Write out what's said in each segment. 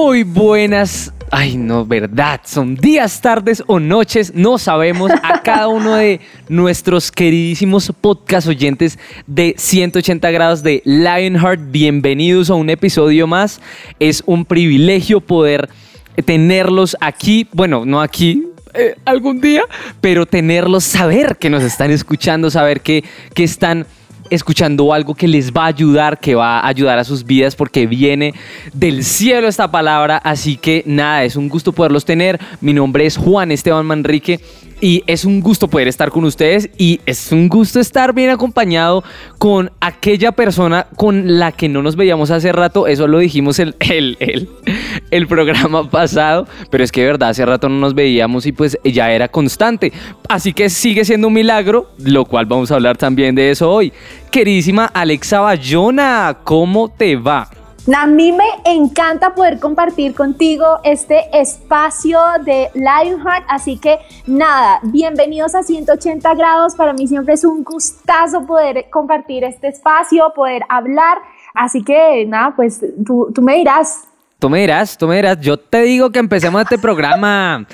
Muy buenas. Ay, no, verdad. Son días, tardes o noches. No sabemos a cada uno de nuestros queridísimos podcast oyentes de 180 grados de Lionheart. Bienvenidos a un episodio más. Es un privilegio poder tenerlos aquí. Bueno, no aquí, eh, algún día, pero tenerlos, saber que nos están escuchando, saber que, que están escuchando algo que les va a ayudar, que va a ayudar a sus vidas porque viene del cielo esta palabra. Así que nada, es un gusto poderlos tener. Mi nombre es Juan Esteban Manrique y es un gusto poder estar con ustedes y es un gusto estar bien acompañado con aquella persona con la que no nos veíamos hace rato. Eso lo dijimos el, el, el, el programa pasado, pero es que de verdad hace rato no nos veíamos y pues ya era constante. Así que sigue siendo un milagro, lo cual vamos a hablar también de eso hoy. Queridísima Alexa Bayona, ¿cómo te va? A mí me encanta poder compartir contigo este espacio de Lionheart, así que nada, bienvenidos a 180 grados. Para mí siempre es un gustazo poder compartir este espacio, poder hablar. Así que nada, pues tú, tú me dirás. Tú me dirás, tú me dirás. Yo te digo que empecemos este programa.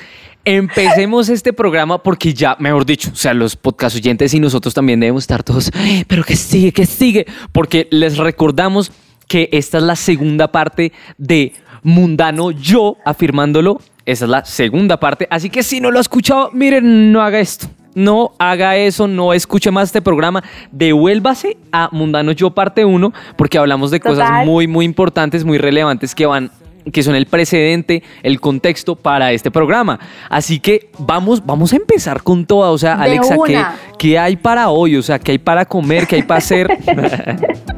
Empecemos este programa porque ya, mejor dicho, o sea, los podcast oyentes y nosotros también debemos estar todos, "Ay, pero que sigue, que sigue, porque les recordamos que esta es la segunda parte de Mundano Yo afirmándolo. Esa es la segunda parte. Así que si no lo ha escuchado, miren, no haga esto. No haga eso, no escuche más este programa. Devuélvase a Mundano Yo parte 1 porque hablamos de cosas muy, muy importantes, muy relevantes que van que son el precedente, el contexto para este programa. Así que vamos, vamos a empezar con todo. O sea, De Alexa, ¿qué, una. qué hay para hoy? O sea, ¿qué hay para comer? ¿Qué hay para hacer?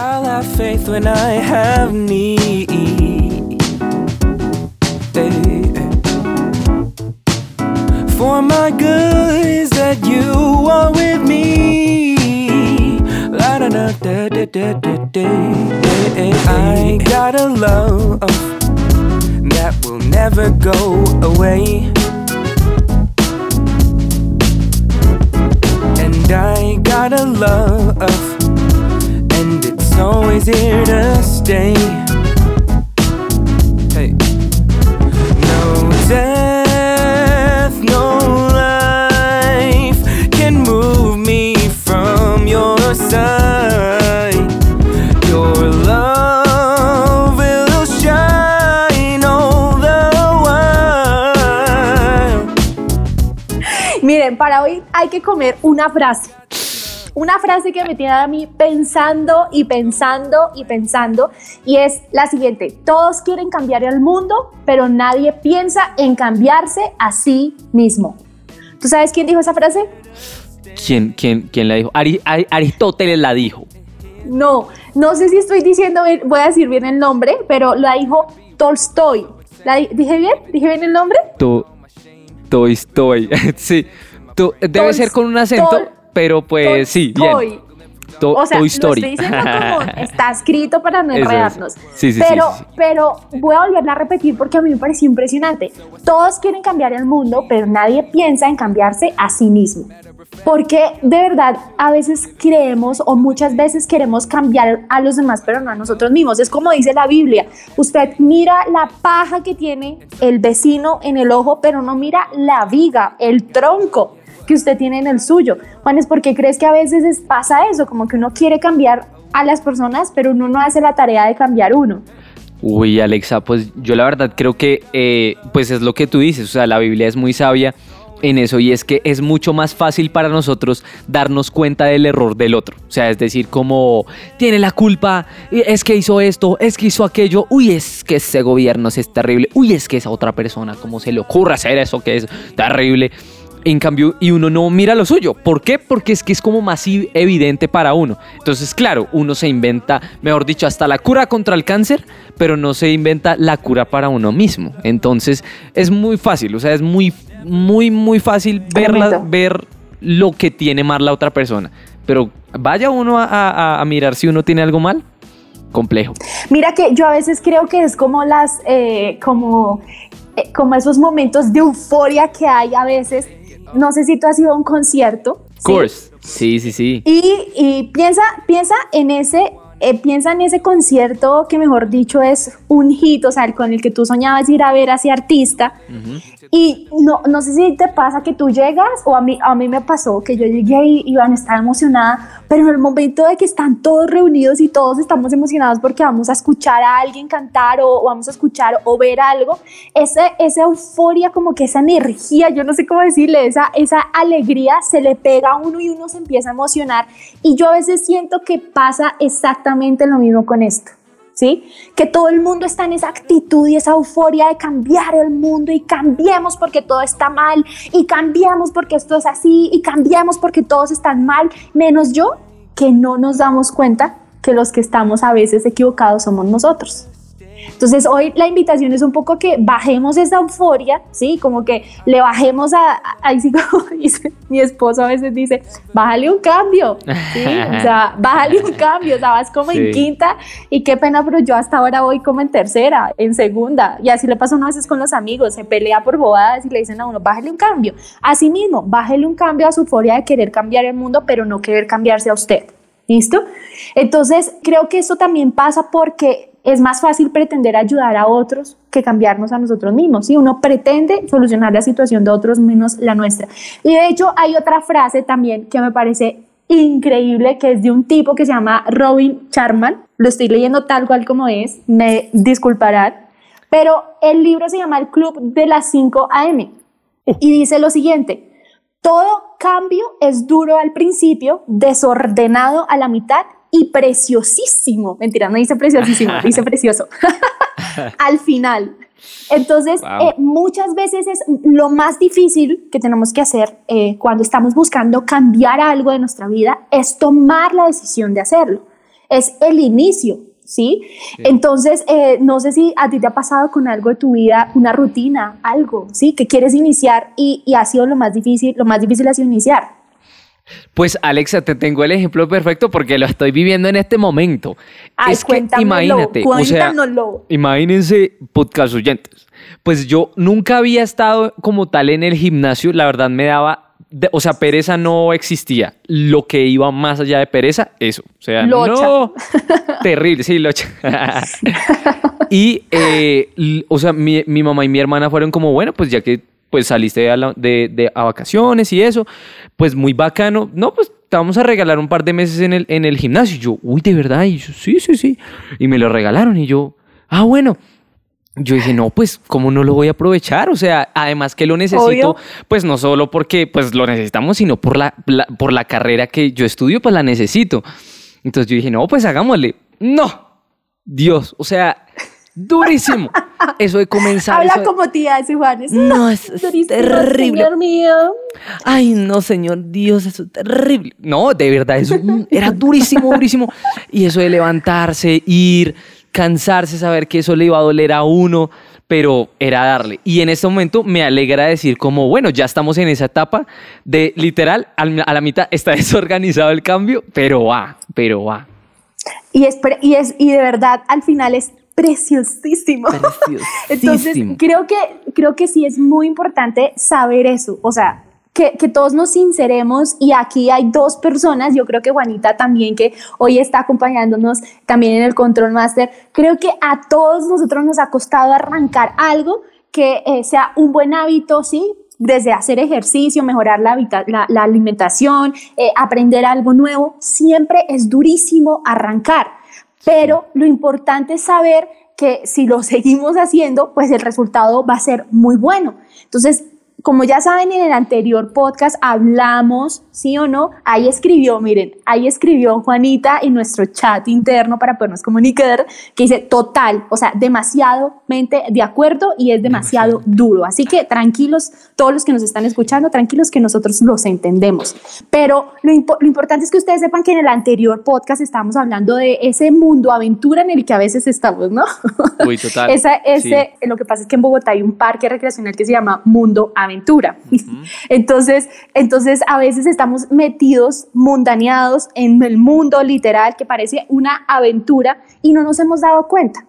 I'll have faith when I have need. For my good is that you are with me. I got a love that will never go away. And I got a love and always here to stay. Hey, no death, no life can move me from your side. Your love will shine all the while. Miren, para hoy hay que comer una frase. Una frase que me tiene a mí pensando y pensando y pensando y es la siguiente. Todos quieren cambiar el mundo, pero nadie piensa en cambiarse a sí mismo. ¿Tú sabes quién dijo esa frase? ¿Quién, quién, quién la dijo? Ari- Ari- Aristóteles la dijo. No, no sé si estoy diciendo, voy a decir bien el nombre, pero la dijo Tolstoy. ¿La di- dije bien? ¿Dije bien el nombre? To, Toy Story. sí. Debe Tol- ser con un acento, Tol- pero pues sí, bien. To- O sea, estoy diciendo como está escrito para no es. enredarnos. Sí, sí, sí, pero, sí, sí. pero voy a volverla a repetir porque a mí me pareció impresionante. Todos quieren cambiar el mundo, pero nadie piensa en cambiarse a sí mismo. Porque de verdad a veces creemos o muchas veces queremos cambiar a los demás, pero no a nosotros mismos. Es como dice la Biblia, usted mira la paja que tiene el vecino en el ojo, pero no mira la viga, el tronco que usted tiene en el suyo. Juanes, ¿por qué crees que a veces es- pasa eso? Como que uno quiere cambiar a las personas, pero uno no hace la tarea de cambiar uno. Uy, Alexa, pues yo la verdad creo que eh, pues es lo que tú dices, o sea, la Biblia es muy sabia en eso y es que es mucho más fácil para nosotros darnos cuenta del error del otro. O sea, es decir, como tiene la culpa, es que hizo esto, es que hizo aquello, uy, es que ese gobierno es terrible, uy, es que esa otra persona, ¿cómo se le ocurre hacer eso que es terrible? En cambio, y uno no mira lo suyo. ¿Por qué? Porque es que es como más evidente para uno. Entonces, claro, uno se inventa, mejor dicho, hasta la cura contra el cáncer, pero no se inventa la cura para uno mismo. Entonces, es muy fácil, o sea, es muy, muy, muy fácil verla, ver lo que tiene mal la otra persona. Pero vaya uno a, a- a mirar si uno tiene algo mal, complejo. Mira que yo a veces creo que es como las, eh, como, eh, como esos momentos de euforia que hay a veces. No sé si tú has ido a un concierto. ¿sí? Course. Sí, sí, sí. Y, y piensa, piensa en ese, eh, piensa en ese concierto que mejor dicho es un hit, o sea, el con el que tú soñabas ir a ver a ese artista. Y no, no sé si te pasa que tú llegas, o a mí, a mí me pasó que yo llegué y Iván estaba emocionada, pero en el momento de que están todos reunidos y todos estamos emocionados porque vamos a escuchar a alguien cantar o, o vamos a escuchar o ver algo, ese, esa euforia, como que esa energía, yo no sé cómo decirle, esa, esa alegría se le pega a uno y uno se empieza a emocionar. Y yo a veces siento que pasa exactamente lo mismo con esto. ¿sí? Que todo el mundo está en esa actitud y esa euforia de cambiar el mundo y cambiemos porque todo está mal y cambiamos porque esto es así y cambiamos porque todos están mal, menos yo, que no nos damos cuenta que los que estamos a veces equivocados somos nosotros. Entonces hoy la invitación es un poco que bajemos esa euforia, ¿sí? Como que le bajemos a, ahí sí como dice mi esposo a veces dice, bájale un cambio, ¿sí? O sea, bájale un cambio, o sea, vas como Sí. en quinta y qué pena, pero yo hasta ahora voy como en tercera, en segunda, y así le pasa uno a veces con los amigos, se pelea por bobadas y le dicen a uno, bájale un cambio. Así mismo, bájale un cambio a su euforia de querer cambiar el mundo, pero no querer cambiarse a usted. ¿Listo? Entonces, creo que esto también pasa porque es más fácil pretender ayudar a otros que cambiarnos a nosotros mismos. Si uno pretende solucionar la situación de otros menos la nuestra. Y de hecho, hay otra frase también que me parece increíble, que es de un tipo que se llama Robin Charman. Lo estoy leyendo tal cual como es, me disculparán. Pero el libro se llama El Club de las 5 AM. Y dice lo siguiente, todo cambio es duro al principio, desordenado a la mitad y preciosísimo. Mentira, no dice preciosísimo, dice precioso. al final. Entonces, Wow. eh, muchas veces es lo más difícil que tenemos que hacer eh, cuando estamos buscando cambiar algo de nuestra vida, es tomar la decisión de hacerlo. Es el inicio, ¿sí? Entonces, eh, no sé si a ti te ha pasado con algo de tu vida, una rutina, algo, ¿sí? Que quieres iniciar y, y ha sido lo más difícil, lo más difícil ha sido iniciar. Pues Alexa, te tengo el ejemplo perfecto porque lo estoy viviendo en este momento. Ay, es que imagínate, o sea, cuéntanoslo. imagínense podcast oyentes. Pues yo nunca había estado como tal en el gimnasio, la verdad me daba, de- o sea, pereza no existía. Lo que iba más allá de pereza, eso. O sea, Locha. no, terrible, sí, locha. y, eh, o sea, mi, mi mamá y mi hermana fueron como, bueno, pues ya que pues saliste a, la- de, de- a vacaciones y eso, pues muy bacano. No, pues te vamos a regalar un par de meses en el, en el gimnasio. Y yo, uy, de verdad. Y yo, sí, sí, sí. Y me lo regalaron y yo, ah, bueno. Yo dije, no, pues, ¿cómo no lo voy a aprovechar? O sea, además que lo necesito, Obvio. pues no solo porque pues lo necesitamos, sino por la, la- por la carrera que yo estudio, pues la necesito. Entonces yo dije, no, pues hagámosle. No, Dios, o sea, durísimo. Eso de comenzar. Habla eso de- como tía ese Juanes. No, es, es Durísimo, terrible. Señor mío. Ay, no, señor Dios, eso es terrible. No, de verdad, eso mm, era durísimo, durísimo. Y eso de levantarse, ir, cansarse, saber que eso le iba a doler a uno, pero era darle. Y en este momento me alegra decir como, bueno, ya estamos en esa etapa de literal, al- a la mitad está desorganizado el cambio, pero va, pero va. Y es, y es y de verdad al final es preciosísimo. Entonces, creo que, creo que sí es muy importante saber eso. O sea, que, que todos nos sinceremos y aquí hay dos personas, yo creo que Juanita también, que hoy está acompañándonos también en el Control Master, creo que a todos nosotros nos ha costado arrancar algo que eh, sea un buen hábito, ¿sí? Desde hacer ejercicio, mejorar la, la alimentación, eh, aprender algo nuevo, siempre es durísimo arrancar. Pero lo importante es saber que si lo seguimos haciendo, pues el resultado va a ser muy bueno. Entonces, como ya saben, en el anterior podcast hablamos, sí o no, ahí escribió, miren, ahí escribió Juanita en nuestro chat interno para podernos comunicar, que dice total, o sea, demasiado mente de acuerdo y es demasiado duro. Así que tranquilos, todos los que nos están escuchando, tranquilos que nosotros los entendemos. Pero lo, lo importante es que ustedes sepan que en el anterior podcast estábamos hablando de ese mundo aventura en el que a veces estamos, ¿no? Uy, total. Esa, ese, Lo que pasa es que en Bogotá hay un parque recreacional que se llama Mundo Aventura aventura. entonces, entonces, a veces estamos metidos, mundaneados en el mundo literal que parece una aventura y no nos hemos dado cuenta.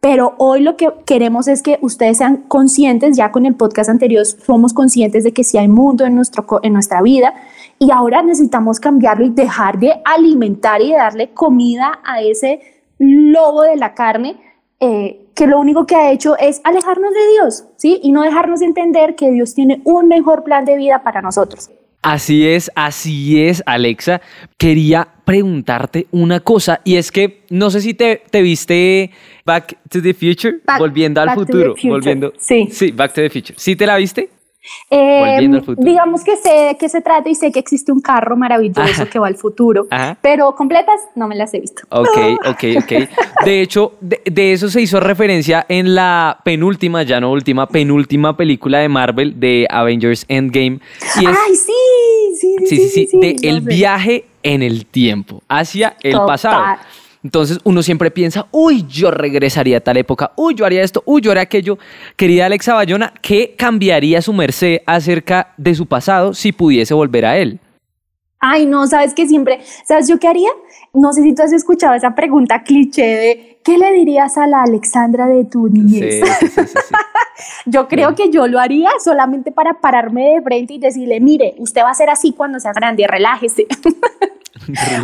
Pero hoy lo que queremos es que ustedes sean conscientes, ya con el podcast anterior somos conscientes de que sí hay mundo en, nuestro, en nuestra vida y ahora necesitamos cambiarlo y dejar de alimentar y de darle comida a ese lobo de la carne eh, que lo único que ha hecho es alejarnos de Dios, ¿sí? Y no dejarnos entender que Dios tiene un mejor plan de vida para nosotros. Así es, así es, Alexa. Quería preguntarte una cosa y es que no sé si te, te viste Back to the Future, volviendo al futuro, volviendo. Sí. Sí, Back to the Future. ¿Sí te la viste? Eh, digamos que sé de qué se trata y sé que existe un carro maravilloso que va al futuro, pero completas no me las he visto. Ok, ok, ok. De hecho, de, eso se hizo referencia en la penúltima, ya no última, penúltima película de Marvel de Avengers Endgame. ¡Ay, sí! Sí, sí, sí. sí, sí, de el viaje en el tiempo hacia el pasado. Entonces uno siempre piensa, uy, yo regresaría a tal época, uy, yo haría esto, uy, yo haría aquello. Querida Alexa Bayona, ¿qué cambiaría su merced acerca de su pasado si pudiese volver a él? Ay, no, sabes que siempre, ¿sabes yo qué haría? No sé si tú has escuchado esa pregunta cliché de ¿qué le dirías a la Alexandra de tu niñez? Sí, sí, sí, yo creo que yo lo haría solamente para pararme de frente y decirle, mire, usted va a ser así cuando sea grande, relájese.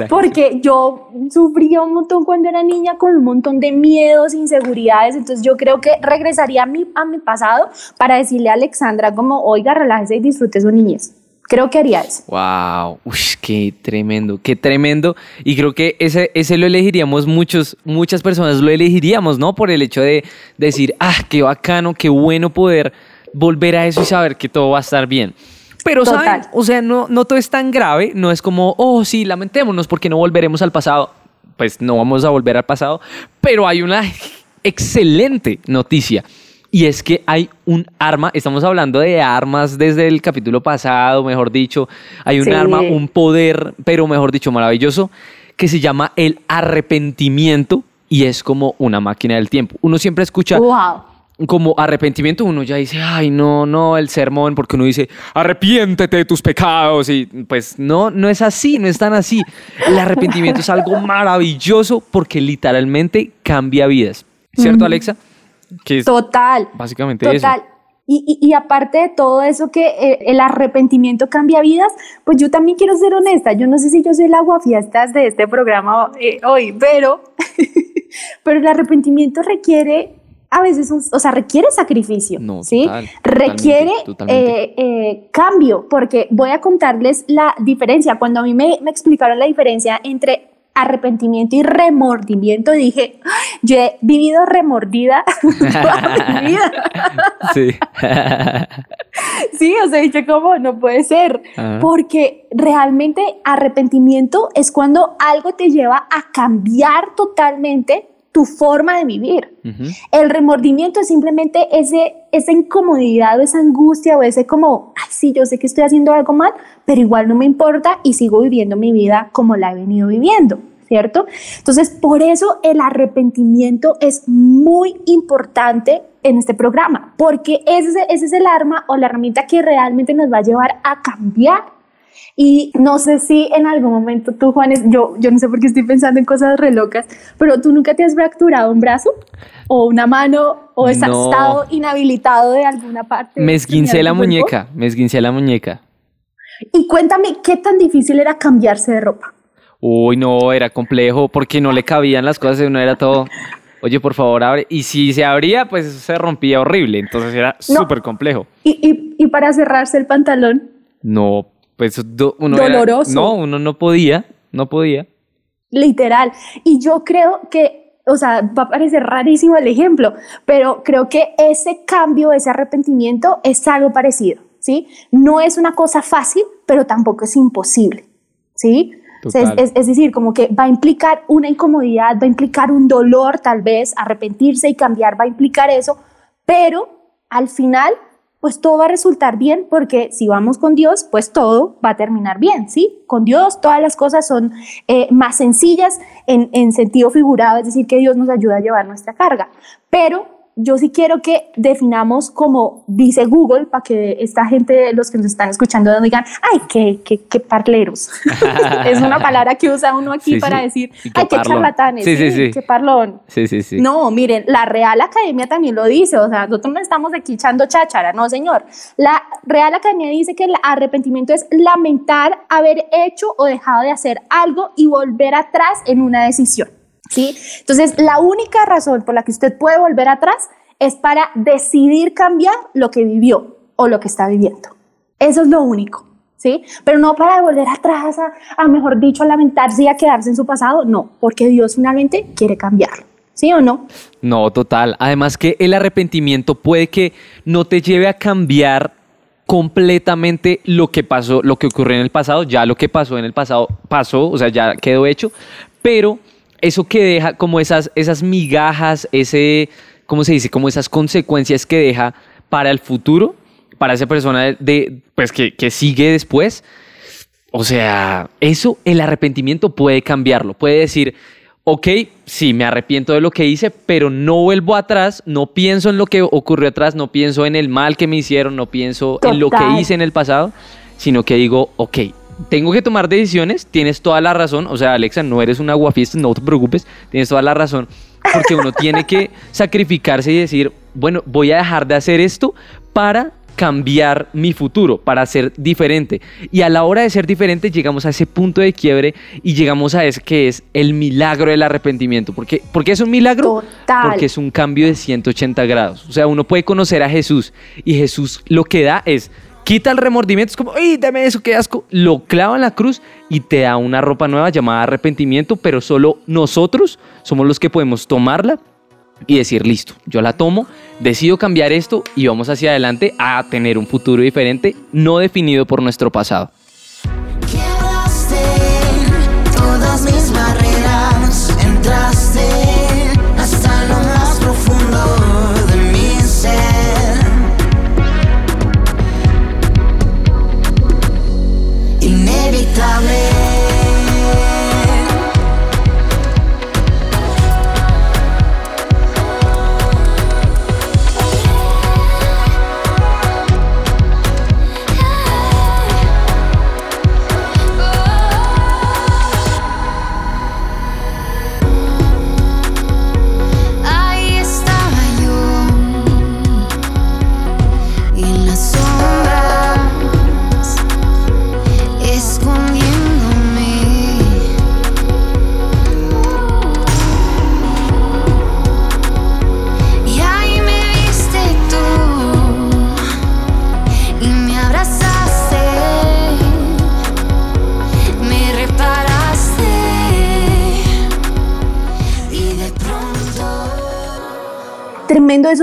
Porque yo sufría un montón cuando era niña con un montón de miedos, inseguridades, entonces yo creo que regresaría a mi, a mi pasado para decirle a Alexandra como, oiga, relájese y disfrute su niñez. Creo que haría eso. Wow, Uy, qué tremendo, qué tremendo. Y creo que ese, ese lo elegiríamos muchos, muchas personas lo elegiríamos, ¿no? Por el hecho de decir, ah, qué bacano, qué bueno poder volver a eso y saber que todo va a estar bien. Pero, ¿saben? O sea, no, no todo es tan grave. No es como, oh, sí, lamentémonos porque no volveremos al pasado. Pues no vamos a volver al pasado. Pero hay una excelente noticia. Y es que hay un arma, estamos hablando de armas desde el capítulo pasado, mejor dicho. Hay un arma, un poder, pero mejor dicho, maravilloso, que se llama el arrepentimiento y es como una máquina del tiempo. Uno siempre escucha. Wow como arrepentimiento, uno ya dice, ay, no, no, el sermón, porque uno dice, arrepiéntete de tus pecados. Y pues no, no es así, no es tan así. El arrepentimiento es algo maravilloso porque literalmente cambia vidas. ¿Cierto, Alexa? Que total. Básicamente total. Y, y, aparte de todo eso que eh, el arrepentimiento cambia vidas, pues yo también quiero ser honesta. Yo no sé si yo soy el aguafiestas de este programa eh, hoy, pero, pero el arrepentimiento requiere a veces, o sea, requiere sacrificio, ¿sí? requiere eh, eh, cambio, porque voy a contarles la diferencia. Cuando a mí me, me explicaron la diferencia entre arrepentimiento y remordimiento, dije, yo he vivido remordida toda mi vida. Sí. sí, o sea, dije, ¿cómo? No puede ser. Porque realmente arrepentimiento es cuando algo te lleva a cambiar totalmente tu forma de vivir. El remordimiento es simplemente ese, esa incomodidad o esa angustia o ese como, ay, sí, yo sé que estoy haciendo algo mal, pero igual no me importa y sigo viviendo mi vida como la he venido viviendo. ¿Cierto? Entonces, por eso el arrepentimiento es muy importante en este programa, porque ese, ese es el arma o la herramienta que realmente nos va a llevar a cambiar y no sé si en algún momento tú, Juanes, yo, yo no sé por qué estoy pensando en cosas re locas, pero tú nunca te has fracturado un brazo o una mano o has estado inhabilitado de alguna parte. Me esguincé la muñeca, me esguincé la muñeca. Y cuéntame, ¿qué tan difícil era cambiarse de ropa? Uy, no, era complejo porque no le cabían las cosas, uno era todo, oye, por favor, abre. Y si se abría, pues se rompía horrible, entonces era súper complejo. ¿Y, y, y para cerrarse el pantalón? No, pues uno Doloroso. no, uno no podía, no podía. Literal. Y yo creo que, o sea, va a parecer rarísimo el ejemplo, pero creo que ese cambio, ese arrepentimiento es algo parecido. ¿sí? No es una cosa fácil, pero tampoco es imposible, ¿sí? O sea, es- es decir, como que va a implicar una incomodidad, va a implicar un dolor tal vez, arrepentirse y cambiar va a implicar eso, pero al final, pues todo va a resultar bien porque si vamos con Dios, pues todo va a terminar bien, ¿sí? Con Dios todas las cosas son eh, más sencillas en, en sentido figurado, es decir, que Dios nos ayuda a llevar nuestra carga. Pero yo sí quiero que definamos como dice Google, para que esta gente, los que nos están escuchando, digan, ay, qué, qué, qué parleros. es una palabra que usa uno aquí Sí, para sí. decir, ay, qué charlatanes, sí. qué parlón. No, miren, la Real Academia también lo dice, o sea, nosotros no estamos aquí echando cháchara, no, señor. La Real Academia dice que el arrepentimiento es lamentar haber hecho o dejado de hacer algo y volver atrás en una decisión, ¿sí? Entonces, la única razón por la que usted puede volver atrás es para decidir cambiar lo que vivió o lo que está viviendo. Eso es lo único, ¿sí? Pero no para volver atrás a, a, mejor dicho, a lamentarse y a quedarse en su pasado, no, porque Dios finalmente quiere cambiarlo. ¿Sí o no? No, total. Además que el arrepentimiento puede que no te lleve a cambiar completamente lo que pasó, lo que ocurrió en el pasado, ya lo que pasó en el pasado pasó, o sea, ya quedó hecho, pero eso que deja como esas, esas migajas, ese, ¿cómo se dice? Como esas consecuencias que deja para el futuro, para esa persona de, pues que, que sigue después. O sea, eso, el arrepentimiento puede cambiarlo, puede decir, ok, sí, me arrepiento de lo que hice, pero no vuelvo atrás, no pienso en lo que ocurrió atrás, no pienso en el mal que me hicieron, no pienso en lo que hice en el pasado, sino que digo, ok, tengo que tomar decisiones, tienes toda la razón, o sea, Alexa, no eres una guafiesta, no te preocupes, tienes toda la razón, porque uno tiene que sacrificarse y decir, bueno, voy a dejar de hacer esto para cambiar mi futuro, para ser diferente. Y a la hora de ser diferente llegamos a ese punto de quiebre y llegamos a ese que es el milagro del arrepentimiento. ¿Por qué, ¿Por qué es un milagro? Total. Porque es un cambio de 180 grados. O sea, uno puede conocer a Jesús y Jesús lo que da es quita el remordimiento, es como, ¡ay, dame eso, qué asco! Lo clava en la cruz y te da una ropa nueva llamada arrepentimiento, pero solo nosotros somos los que podemos tomarla y decir, listo, yo la tomo, decido cambiar esto y vamos hacia adelante a tener un futuro diferente, no definido por nuestro pasado.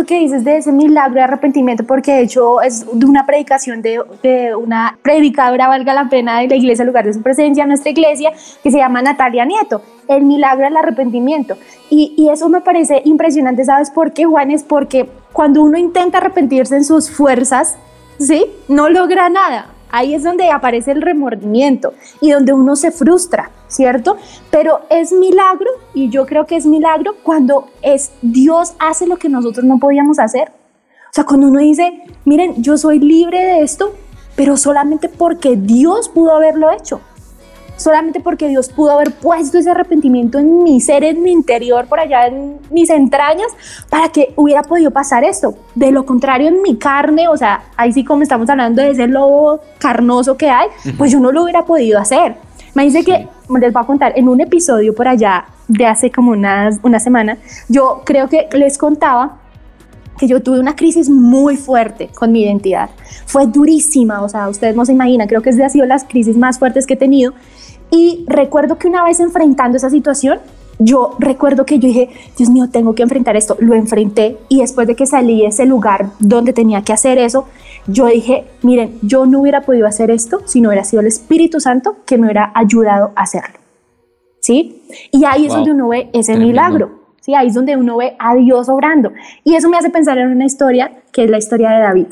Que dices de ese milagro de arrepentimiento, porque de hecho es de una predicación de, de una predicadora, valga la pena, de la iglesia, lugar de su presencia, nuestra iglesia, que se llama Natalia Nieto, el milagro del arrepentimiento. Y, y eso me parece impresionante, ¿sabes por qué, Juan? Es porque cuando uno intenta arrepentirse en sus fuerzas, ¿sí? No logra nada. Ahí es donde aparece el remordimiento y donde uno se frustra, ¿cierto? Pero es milagro, y yo creo que es milagro cuando es Dios hace lo que nosotros no podíamos hacer. O sea, cuando uno dice, miren, yo soy libre de esto, pero solamente porque Dios pudo haberlo hecho. Solamente porque Dios pudo haber puesto ese arrepentimiento en mi ser, en mi interior, por allá en mis entrañas, para que hubiera podido pasar esto. De lo contrario, en mi carne, o sea, ahí sí como estamos hablando de ese lobo carnoso que hay, pues yo no lo hubiera podido hacer. Me dice que, les voy a contar, en un episodio por allá de hace como unas, una semana, yo creo que les contaba que yo tuve una crisis muy fuerte con mi identidad. Fue durísima, o sea, ustedes no se imaginan, creo que es de ha sido las crisis más fuertes que he tenido. Y recuerdo que una vez enfrentando esa situación, yo recuerdo que yo dije, Dios mío, tengo que enfrentar esto. Lo enfrenté y después de que salí de ese lugar donde tenía que hacer eso, yo dije, miren, yo no hubiera podido hacer esto si no hubiera sido el Espíritu Santo que me hubiera ayudado a hacerlo. ¿Sí? Y ahí es Wow. donde uno ve ese Tremendo. milagro. Sí, ahí es donde uno ve a Dios obrando. Y eso me hace pensar en una historia que es la historia de David.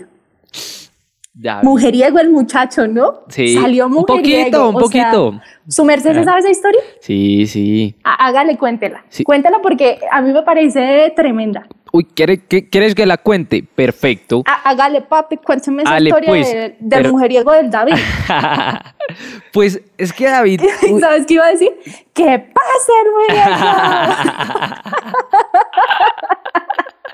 Ya, Mujeriego el muchacho, ¿no? Sí, Salió un mujeriego. poquito, un o sea, poquito. ¿Su merced se sabe esa historia? Sí, sí. Há- Hágale, cuéntela. Sí. Cuéntela porque a mí me parece tremenda. Uy, ¿quiere- qué- ¿quieres que la cuente? Perfecto. Há- Hágale, papi, cuéntame esa historia pues, de- del pero- mujeriego del David. pues es que David... ¿Y uy, ¿Sabes qué iba a decir? ¡Que pase el mujeriego!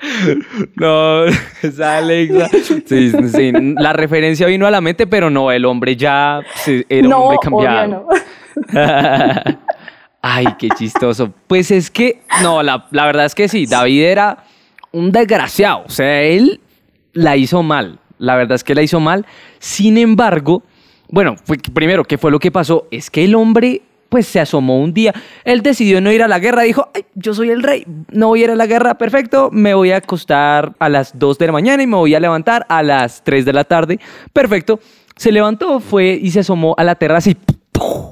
No, esa Alexa. Sí, sí, la referencia vino a la mente, pero no, el hombre ya era no, un hombre cambiado. no. Ay, qué chistoso. Pues es que, no, la, la verdad es que sí, David era un desgraciado. O sea, él la hizo mal. La verdad es que la hizo mal. Sin embargo, bueno, fue- primero, ¿qué fue lo que pasó? Es que el hombre, pues se asomó un día. Él decidió no ir a la guerra. Dijo, Ay, yo soy el rey, no voy a ir a la guerra, perfecto. Me voy a acostar a las 2 de la mañana y me voy a levantar a las 3 de la tarde. Perfecto. Se levantó, fue y se asomó a la terraza y ¡pum!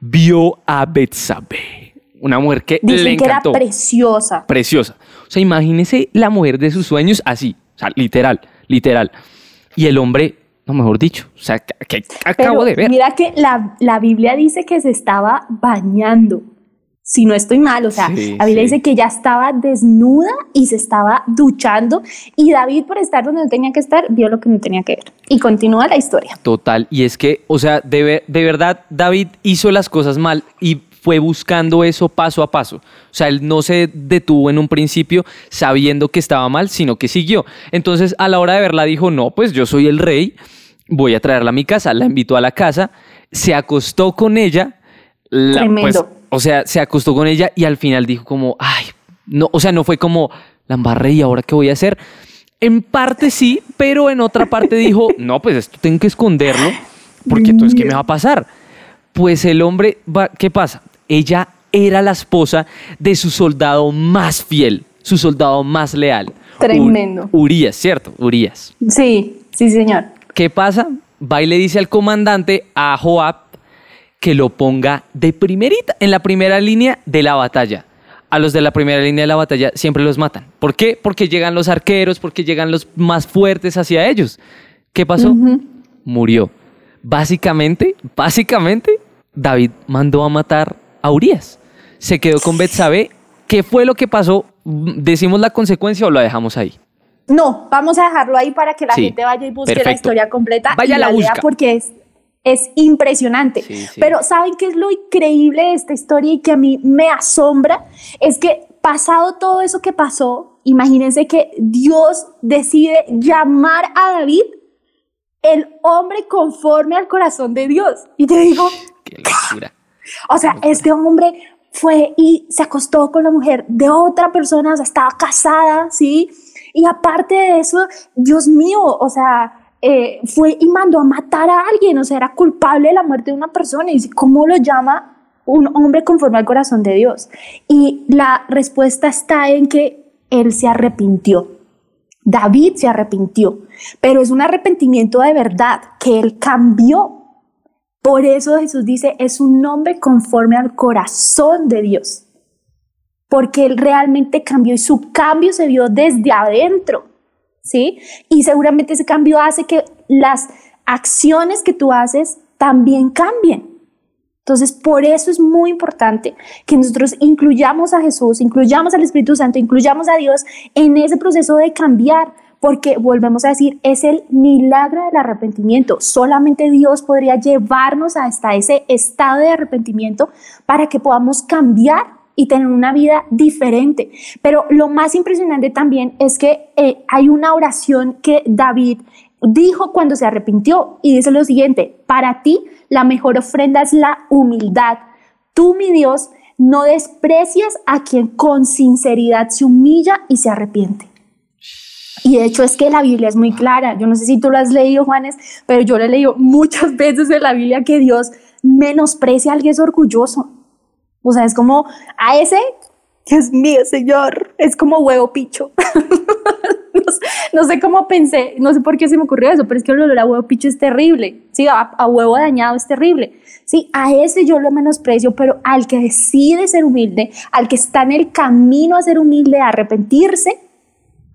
vio a Betsabe, una mujer que le Dicen que era encantó, preciosa. preciosa. O sea, imagínese la mujer de sus sueños así, o sea, literal, literal. Y el hombre, no mejor dicho, o sea, que, acabo Pero de ver. Mira que la, la Biblia dice que se estaba bañando. Si no estoy mal, o sea, Sí, la Biblia sí. dice que ya estaba desnuda y se estaba duchando. Y David, por estar donde no tenía que estar, vio lo que no tenía que ver. Y continúa la historia. Total, y es que, o sea, de, de verdad, David hizo las cosas mal y fue buscando eso paso a paso. O sea, él no se detuvo en un principio sabiendo que estaba mal, sino que siguió. Entonces, a la hora de verla, dijo, no, pues yo soy el rey, voy a traerla a mi casa. La invitó a la casa, se acostó con ella. la- Tremendo. pues, o sea, se acostó con ella y al final dijo como, ay, no, o sea, no fue como, la embarré y ahora qué voy a hacer. En parte sí, pero en otra parte dijo, no, pues esto tengo que esconderlo, porque entonces, ¿qué me va a pasar? Pues el hombre, va, ¿qué pasa? Ella era la esposa de su soldado más fiel, su soldado más leal. Ur- Tremendo. Urias, ¿cierto? Urias. Sí, sí, señor. ¿Qué pasa? Va y le dice al comandante, a Joab, que lo ponga de primerita, en la primera línea de la batalla. A los de la primera línea de la batalla siempre los matan. ¿Por qué? Porque llegan los arqueros, porque llegan los más fuertes hacia ellos. ¿Qué pasó? Murió. Básicamente, básicamente, David mandó a matar a Urias. Se quedó con Betsabé. ¿Qué fue lo que pasó? ¿Decimos la consecuencia o la dejamos ahí? No, vamos a dejarlo ahí para que la Sí, gente vaya y busque la historia completa Vaya, y la la lea porque es, es impresionante. Sí, sí. Pero ¿saben qué es lo increíble de esta historia y que a mí me asombra? Es que pasado todo eso que pasó, imagínense que Dios decide llamar a David el hombre conforme al corazón de Dios. Y te digo, Qué locura. o sea, este hombre fue y se acostó con la mujer de otra persona, o sea, estaba casada, ¿sí? Y aparte de eso, Dios mío, o sea, eh, fue y mandó a matar a alguien, o sea, era culpable de la muerte de una persona. Y dice, ¿cómo lo llama un hombre conforme al corazón de Dios? Y la respuesta está en que él se arrepintió. David se arrepintió, pero es un arrepentimiento de verdad, que él cambió. Por eso Jesús dice, es un hombre conforme al corazón de Dios, porque él realmente cambió y su cambio se vio desde adentro, ¿sí? Y seguramente ese cambio hace que las acciones que tú haces también cambien. Entonces, por eso es muy importante que nosotros incluyamos a Jesús, incluyamos al Espíritu Santo, incluyamos a Dios en ese proceso de cambiar, porque volvemos a decir, es el milagro del arrepentimiento. Solamente Dios podría llevarnos hasta ese estado de arrepentimiento para que podamos cambiar y tener una vida diferente. Pero lo más impresionante también es que eh, hay una oración que David dijo cuando se arrepintió y dice lo siguiente, para ti la mejor ofrenda es la humildad. Tú, mi Dios, no desprecias a quien con sinceridad se humilla y se arrepiente. Y de hecho es que la Biblia es muy clara. Yo no sé si tú lo has leído, Juanes, pero yo lo he leído muchas veces en la Biblia que Dios menosprecia a alguien es orgulloso. O sea, es como a ese, Dios mío, Señor, es como huevo picho. no, sé, cómo pensé, no sé por qué se me ocurrió eso, pero es que el olor a huevo picho es terrible. Sí, a, a huevo dañado es terrible. Sí, a ese yo lo menosprecio, pero al que decide ser humilde, al que está en el camino a ser humilde, a arrepentirse,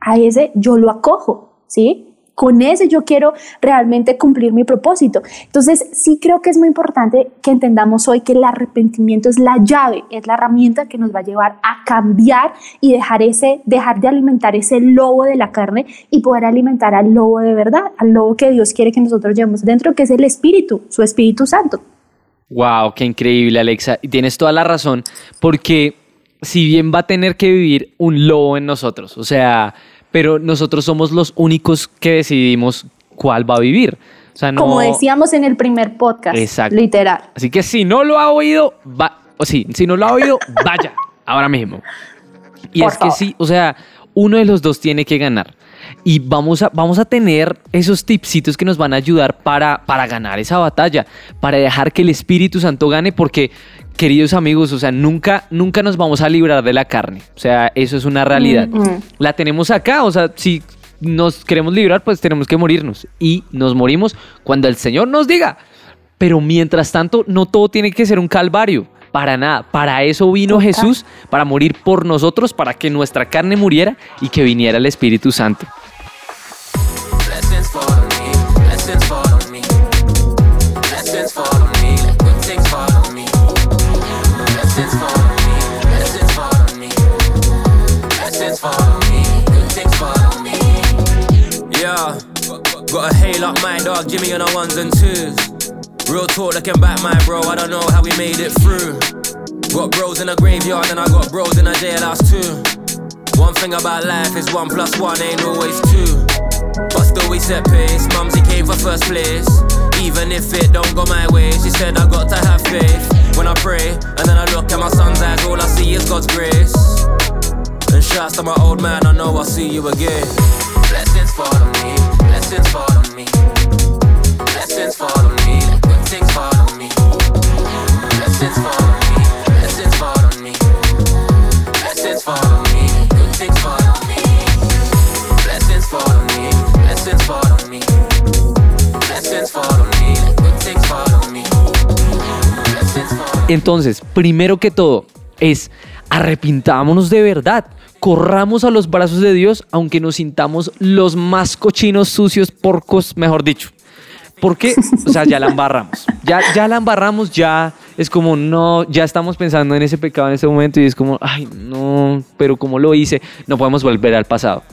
a ese yo lo acojo, ¿sí? Con ese yo quiero realmente cumplir mi propósito. Entonces, sí creo que es muy importante que entendamos hoy que el arrepentimiento es la llave, es la herramienta que nos va a llevar a cambiar y dejar ese dejar de alimentar ese lobo de la carne y poder alimentar al lobo de verdad, al lobo que Dios quiere que nosotros llevemos dentro, que es el espíritu, su Espíritu Santo. Wow, qué increíble, Alexa. Y tienes toda la razón, porque si bien va a tener que vivir un lobo en nosotros, o sea, pero nosotros somos los únicos que decidimos cuál va a vivir. O sea, no, Como decíamos en el primer podcast, Exacto. literal. Así que si no lo ha oído, va, o sí, si no lo ha oído, vaya, ahora mismo. Y Por es que sí, o sea, uno de los dos tiene que ganar. Y vamos a, vamos a tener esos tipsitos que nos van a ayudar para, para ganar esa batalla, para dejar que el Espíritu Santo gane, porque, queridos amigos, o sea, nunca, nunca nos vamos a librar de la carne. O sea, eso es una realidad. Mm. La tenemos acá, o sea, si nos queremos librar, pues tenemos que morirnos. Y nos morimos cuando el Señor nos diga. Pero mientras tanto, no todo tiene que ser un calvario. Para nada. Para eso vino. Jesús, para morir por nosotros, para que nuestra carne muriera y que viniera el Espíritu Santo. Got a hail up my dog Jimmy on the ones and twos. Real talk looking back, my bro, I don't know how we made it through. Got bros in a graveyard and I got bros in a jailhouse too. One thing about life is one plus one ain't always two. But still we set pace, Mumsy came for first place Even if it don't go my way She said I got to have faith When I pray, and then I look at my son's eyes All I see is God's grace And shouts to my old man, I know I'll see you again Blessings follow me, blessings follow me Entonces, primero que todo, es arrepintámonos de verdad. Corramos a los brazos de Dios, aunque nos sintamos los más cochinos, sucios, porcos, mejor dicho. Porque, o sea, ya la embarramos. Ya, ya la embarramos, ya es como, no, ya estamos pensando en ese pecado en ese momento y es como, ay, no, pero como lo hice, no podemos volver al pasado.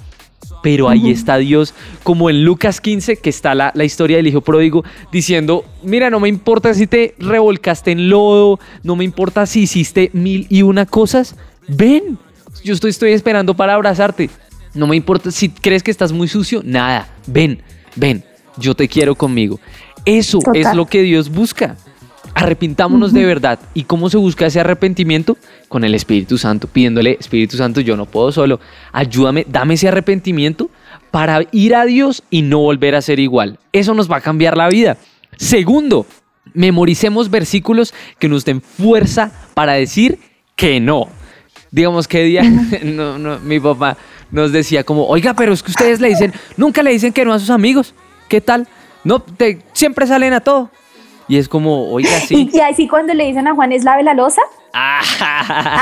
Pero ahí está Dios, como en Lucas 15, que está la, la historia del hijo pródigo, diciendo, mira, no me importa si te revolcaste en lodo, no me importa si hiciste mil y una cosas, ven, yo estoy, estoy esperando para abrazarte. No me importa si crees que estás muy sucio, nada, ven, ven, yo te quiero conmigo. Eso es lo que Dios busca. Arrepintámonos de verdad. ¿Y cómo se busca ese arrepentimiento? Con el Espíritu Santo, pidiéndole, Espíritu Santo, yo no puedo solo, ayúdame, dame ese arrepentimiento para ir a Dios y no volver a ser igual. Eso nos va a cambiar la vida. Segundo, memoricemos versículos que nos den fuerza para decir que no. Digamos que día, no, no, mi papá nos decía como, oiga, pero es que ustedes le dicen, nunca le dicen que no a sus amigos. ¿Qué tal? No, te- siempre salen a todo. Y es como, oiga, sí. Y, y así cuando le dicen a Juan es lave la losa, Ah.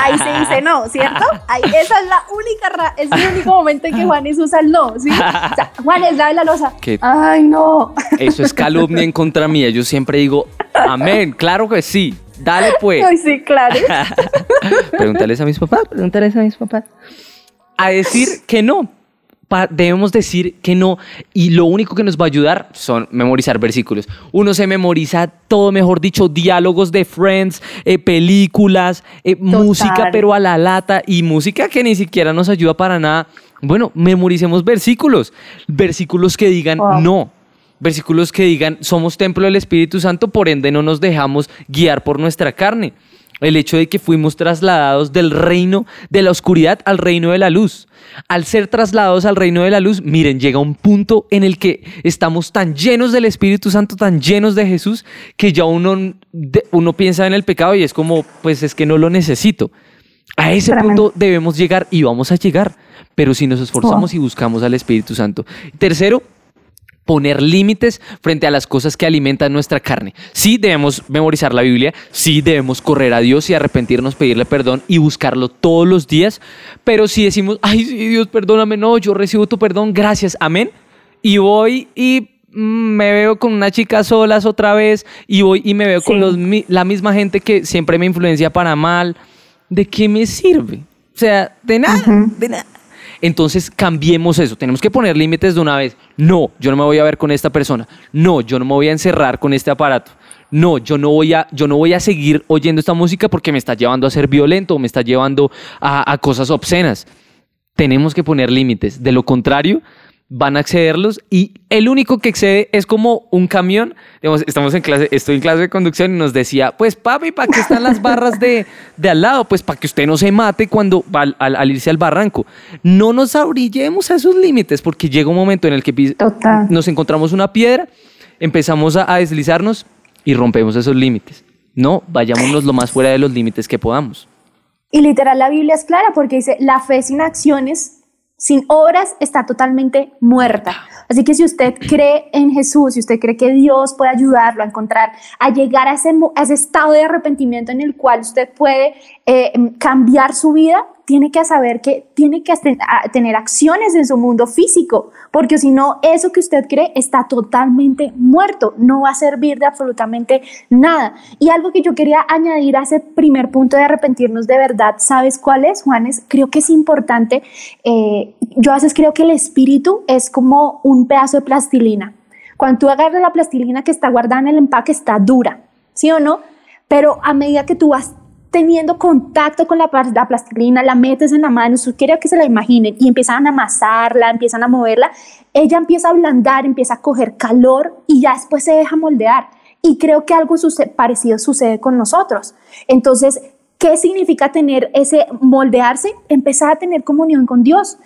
ahí se dice no, ¿cierto? Ahí, esa es la única, ra- es el único momento en que Juanes usa el no, ¿sí? O sea, Juanes, lave la losa. ¿Qué? Ay, no. Eso es calumnia en contra mía. Yo siempre digo, amén, claro que sí. Dale pues. Ay, sí, claro. Pregúntales a mis papás, pregúntales a mis papás. A decir que no. Debemos decir que no. Y lo único que nos va a ayudar son memorizar versículos. Uno se memoriza todo, mejor dicho, diálogos de Friends, eh, películas, eh, música, pero a la lata. Y música que ni siquiera nos ayuda para nada. Bueno, memoricemos versículos. Versículos que digan Wow. no. Versículos que digan, somos templo del Espíritu Santo, por ende no nos dejamos guiar por nuestra carne. El hecho de que fuimos trasladados del reino de la oscuridad al reino de la luz. Al ser trasladados al reino de la luz, miren, llega un punto en el que estamos tan llenos del Espíritu Santo, tan llenos de Jesús, que ya uno, uno piensa en el pecado y es como, pues es que no lo necesito. A ese punto debemos llegar y vamos a llegar, pero si nos esforzamos y buscamos al Espíritu Santo. Tercero, poner límites frente a las cosas que alimentan nuestra carne. Sí debemos memorizar la Biblia, sí debemos correr a Dios y arrepentirnos, pedirle perdón y buscarlo todos los días, pero si decimos, ay, sí, Dios, perdóname, no, yo recibo tu perdón, gracias, amén, y voy y mm, me veo con una chica solas otra vez y voy y me veo con los la misma gente que siempre me influencia para mal, ¿de qué me sirve? O sea, de nada, de nada. Entonces cambiemos eso, tenemos que poner límites de una vez. No, yo no me voy a ver con esta persona. No, yo no me voy a encerrar con este aparato. No, yo no voy a, yo no voy a seguir oyendo esta música porque me está llevando a ser violento o me está llevando a, a cosas obscenas. Tenemos que poner límites. De lo contrario, van a excederlos y el único que excede es como un camión. Digamos, estamos en clase, estoy en clase de conducción y nos decía, pues papi, ¿para qué están las barras de, de al lado? Pues para que usted no se mate cuando al, al- al irse al barranco. No nos abrillemos a esos límites porque llega un momento en el que Total. nos encontramos una piedra, empezamos a, a deslizarnos y rompemos esos límites. No, vayámonos lo más fuera de los límites que podamos. Y literal la Biblia es clara porque dice, la fe sin acciones, sin obras, está totalmente muerta. Así que si usted cree en Jesús, si usted cree que Dios puede ayudarlo a encontrar, a llegar a ese, estado de arrepentimiento en el cual usted puede eh, em, cambiar su vida, tiene que saber que tiene que tener acciones en su mundo físico, porque si no, eso que usted cree está totalmente muerto, no va a servir de absolutamente nada. Y algo que yo quería añadir a ese primer punto de arrepentirnos de verdad, ¿sabes cuál es, Juanes? Creo que es importante. eh, yo a veces creo que el espíritu es como un pedazo de plastilina. Cuando tú agarras la plastilina que está guardada en el empaque, está dura, ¿sí o no? Pero a medida que tú vas teniendo contacto con la, la plastilina, la metes en la mano, tú quiero que se la imaginen, y empiezan a amasarla, empiezan a moverla, ella empieza a ablandar, empieza a coger calor y ya después se deja moldear. Y creo que algo suce- parecido sucede con nosotros. Entonces, ¿qué significa tener ese moldearse? Empezar a tener comunión con Dios.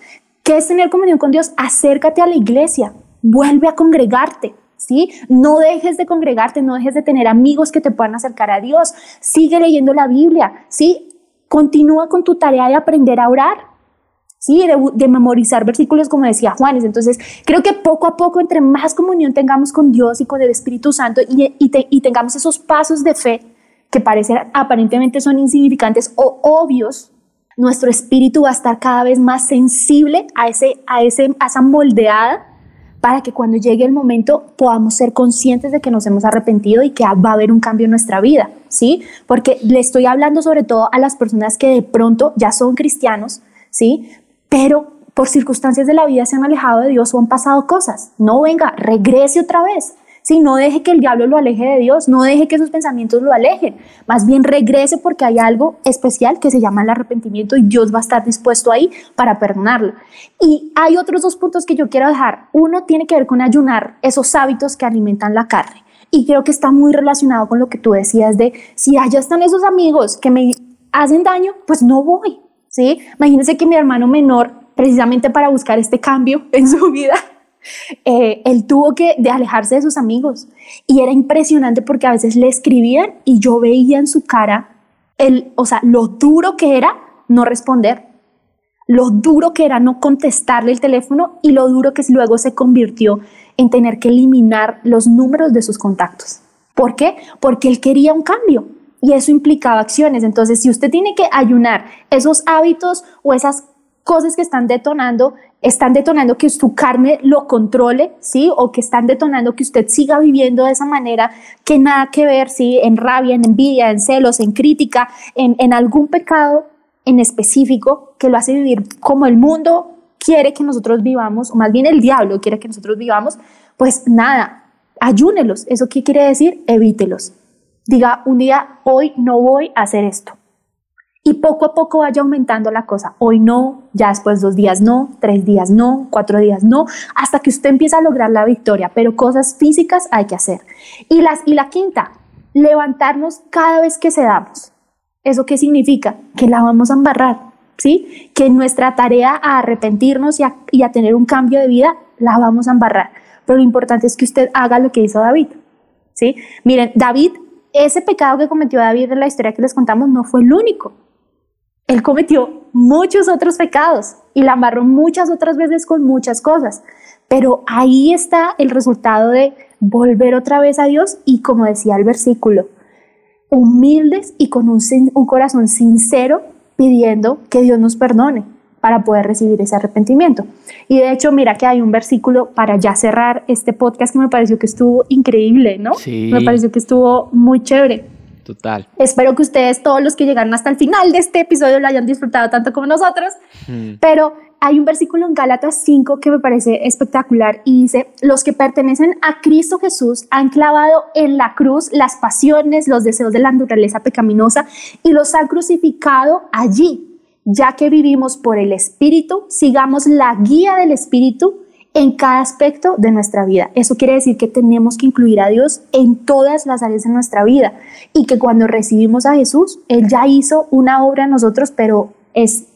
¿Qué es tener comunión con Dios? Acércate a la iglesia, vuelve a congregarte. ¿Sí? No dejes de congregarte, no dejes de tener amigos que te puedan acercar a Dios. Sigue leyendo la Biblia, ¿sí? Continúa con tu tarea de aprender a orar, ¿sí? De, memorizar versículos como decía Juanes. Entonces, creo que poco a poco, entre más comunión tengamos con Dios y con el Espíritu Santo y, y tengamos esos pasos de fe que parecen aparentemente son insignificantes o obvios, nuestro espíritu va a estar cada vez más sensible a, ese, a, ese, a esa moldeada para que cuando llegue el momento podamos ser conscientes de que nos hemos arrepentido y que va a haber un cambio en nuestra vida, ¿sí? Porque le estoy hablando sobre todo a las personas que de pronto ya son cristianos, ¿sí? Pero por circunstancias de la vida se han alejado de Dios o han pasado cosas. No venga, regrese otra vez. Sí, no deje que el diablo lo aleje de Dios, no deje que sus pensamientos lo alejen. Más bien regrese porque hay algo especial que se llama el arrepentimiento y Dios va a estar dispuesto ahí para perdonarlo. Y hay otros dos puntos que yo quiero dejar. Uno tiene que ver con ayunar esos hábitos que alimentan la carne. Y creo que está muy relacionado con lo que tú decías de si allá están esos amigos que me hacen daño, pues no voy. ¿sí? Imagínense que mi hermano menor, precisamente para buscar este cambio en su vida, eh, él tuvo que alejarse de sus amigos y era impresionante porque a veces le escribían y yo veía en su cara el, o sea, lo duro que era no responder, lo duro que era no contestarle el teléfono y lo duro que luego se convirtió en tener que eliminar los números de sus contactos. ¿Por qué? Porque él quería un cambio y eso implicaba acciones. Entonces, si usted tiene que ayunar esos hábitos o esas cosas que están detonando, están detonando que su carne lo controle, ¿sí? O que están detonando que usted siga viviendo de esa manera que nada que ver, ¿sí? En rabia, en envidia, en celos, en crítica, en, en algún pecado en específico que lo hace vivir como el mundo quiere que nosotros vivamos, o más bien el diablo quiere que nosotros vivamos, pues nada, ayúnelos. ¿Eso qué quiere decir? Evítelos. Diga un día, hoy no voy a hacer esto. Y poco a poco vaya aumentando la cosa. Hoy no, ya después dos días no, tres días no, cuatro días no, hasta que usted empieza a lograr la victoria. Pero cosas físicas hay que hacer. Y, las, y la quinta, levantarnos cada vez que cedamos. ¿Eso qué significa? Que la vamos a embarrar, ¿sí? Que nuestra tarea a arrepentirnos y a, y a tener un cambio de vida la vamos a embarrar. Pero lo importante es que usted haga lo que hizo David, ¿sí? Miren, David, ese pecado que cometió David en la historia que les contamos no fue el único. Él cometió muchos otros pecados y la embarró muchas otras veces con muchas cosas. Pero ahí está el resultado de volver otra vez a Dios y como decía el versículo, humildes y con un corazón sincero pidiendo que Dios nos perdone para poder recibir ese arrepentimiento. Y de hecho, mira que hay un versículo para ya cerrar este podcast que me pareció que estuvo increíble, ¿no? Sí. Me pareció que estuvo muy chévere. Total. Espero que ustedes, todos los que llegaron hasta el final de este episodio, lo hayan disfrutado tanto como nosotros. Mm. Pero hay un versículo en Gálatas 5 que me parece espectacular y dice, los que pertenecen a Cristo Jesús han clavado en la cruz las pasiones, los deseos de la naturaleza pecaminosa y los han crucificado allí. Ya que vivimos por el Espíritu, sigamos la guía del Espíritu en cada aspecto de nuestra vida. Eso quiere decir que tenemos que incluir a Dios en todas las áreas de nuestra vida y que cuando recibimos a Jesús, Él ya hizo una obra en nosotros, pero es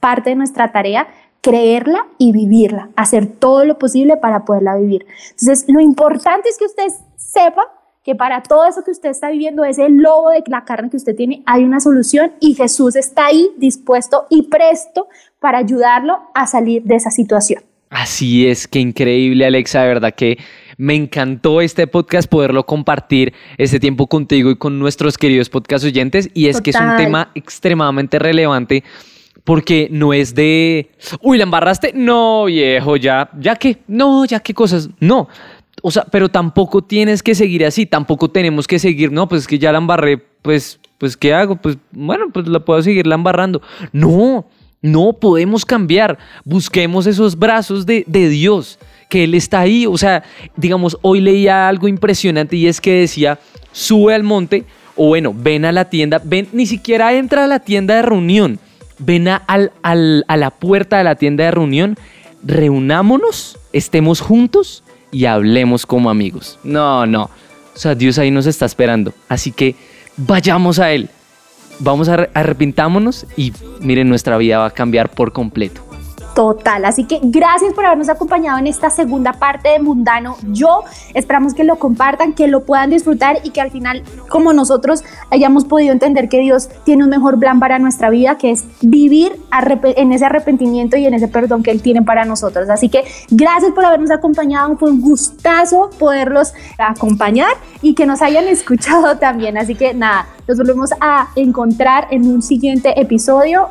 parte de nuestra tarea creerla y vivirla, hacer todo lo posible para poderla vivir. Entonces, lo importante es que usted sepa que para todo eso que usted está viviendo, ese lobo de la carne que usted tiene, hay una solución y Jesús está ahí dispuesto y presto para ayudarlo a salir de esa situación. Así es, qué increíble Alexa, de verdad que me encantó este podcast poderlo compartir este tiempo contigo y con nuestros queridos podcast oyentes y es que es un tema extremadamente relevante porque no es de, uy, la embarraste, no, viejo, ya, ya que, no, ya qué cosas, no. O sea, pero tampoco tienes que seguir así, tampoco tenemos que seguir, no, pues es que ya la embarré, pues, pues, ¿qué hago? Pues, bueno, pues la puedo seguir la embarrando. No, no podemos cambiar. Busquemos esos brazos de, Dios, que Él está ahí. O sea, digamos, hoy leía algo impresionante y es que decía, sube al monte, o bueno, ven a la tienda, ven, ni siquiera entra a la tienda de reunión, ven a, al- al- a la puerta de la tienda de reunión, reunámonos, estemos juntos y hablemos como amigos. No, no. O sea, Dios ahí nos está esperando. Así que vayamos a Él. Vamos a arre- arrepintámonos y miren, nuestra vida va a cambiar por completo. Total, así que gracias por habernos acompañado en esta segunda parte de Mundano Yo. Esperamos que lo compartan, que lo puedan disfrutar y que al final, como nosotros, hayamos podido entender que Dios tiene un mejor plan para nuestra vida, que es vivir en ese arrepentimiento y en ese perdón que Él tiene para nosotros. Así que gracias por habernos acompañado, fue un gustazo poderlos acompañar y que nos hayan escuchado también. Así que nada, nos volvemos a encontrar en un siguiente episodio.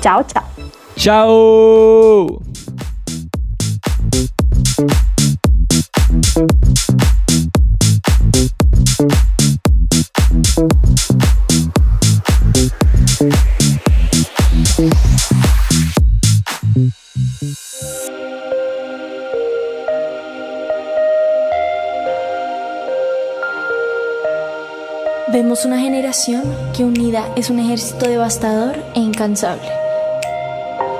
Chao, chao. ¡Chao! Vemos una generación que unida es un ejército devastador e incansable.